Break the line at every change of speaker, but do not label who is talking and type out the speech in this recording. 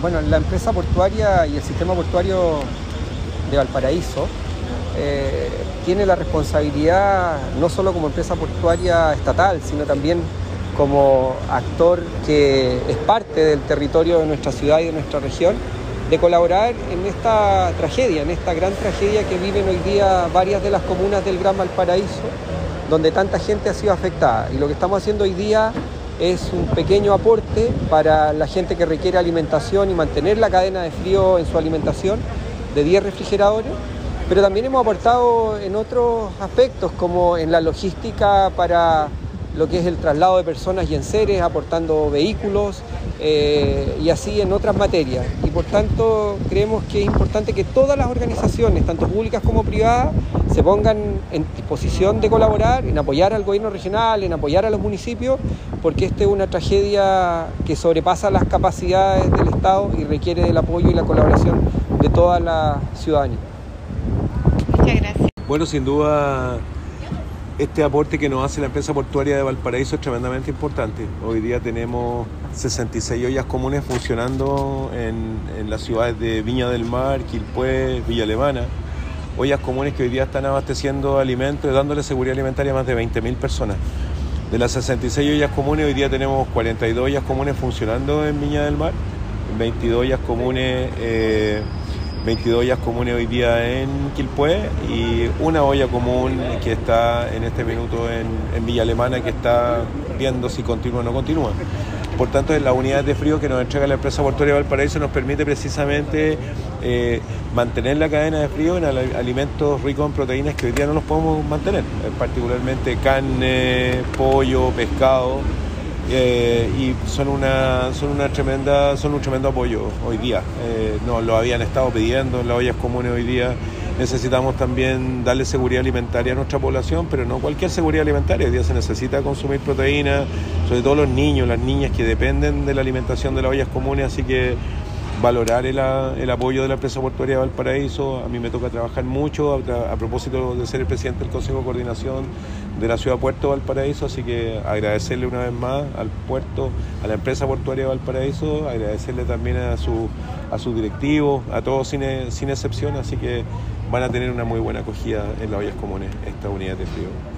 Bueno, la empresa portuaria y el sistema portuario de Valparaíso eh, tiene la responsabilidad, no solo como empresa portuaria estatal, sino también como actor que es parte del territorio de nuestra ciudad y de nuestra región, de colaborar en esta tragedia, en esta gran tragedia que viven hoy día varias de las comunas del Gran Valparaíso, donde tanta gente ha sido afectada. Y lo que estamos haciendo hoy día es un pequeño aporte para la gente que requiere alimentación y mantener la cadena de frío en su alimentación de 10 refrigeradores, pero también hemos aportado en otros aspectos como en la logística para lo que es el traslado de personas y enseres, aportando vehículos eh, y así en otras materias. Y por tanto creemos que es importante que todas las organizaciones, tanto públicas como privadas, se pongan en disposición de colaborar, en apoyar al gobierno regional, en apoyar a los municipios, porque esta es una tragedia que sobrepasa las capacidades del Estado y requiere del apoyo y la colaboración de toda la ciudadanía.
Muchas gracias.
Bueno, sin duda este aporte que nos hace la empresa portuaria de Valparaíso es tremendamente importante. Hoy día tenemos 66 ollas comunes funcionando en, las ciudades de Viña del Mar, Quilpué, Villa Alemana. Ollas comunes que hoy día están abasteciendo alimentos y dándole seguridad alimentaria a más de 20.000 personas. De las 66 ollas comunes, hoy día tenemos 42 ollas comunes funcionando en Viña del Mar, 22 ollas comunes eh, 22 ollas comunes hoy día en Quilpué y una olla común que está en este minuto en, Villa Alemana que está viendo si continúa o no continúa. Por tanto, la unidad de frío que nos entrega la empresa portuaria Valparaíso nos permite precisamente eh, mantener la cadena de frío en alimentos ricos en proteínas que hoy día no los podemos mantener, particularmente carne, pollo, pescado eh, y son una, son una tremenda, son un tremendo apoyo hoy día. Eh, nos lo habían estado pidiendo en las ollas comunes hoy día. Necesitamos también darle seguridad alimentaria a nuestra población, pero no cualquier seguridad alimentaria. Hoy día se necesita consumir proteínas, sobre todo los niños, las niñas que dependen de la alimentación de las ollas comunes, así que valorar el, el, apoyo de la empresa portuaria de Valparaíso. A mí me toca trabajar mucho a, propósito de ser el presidente del Consejo de Coordinación de la ciudad Puerto Valparaíso, así que agradecerle una vez más al puerto, a la empresa portuaria Valparaíso, agradecerle también a su, a sus directivos, a todos sin, sin excepción, así que van a tener una muy buena acogida en las ollas comunes esta unidad de frío.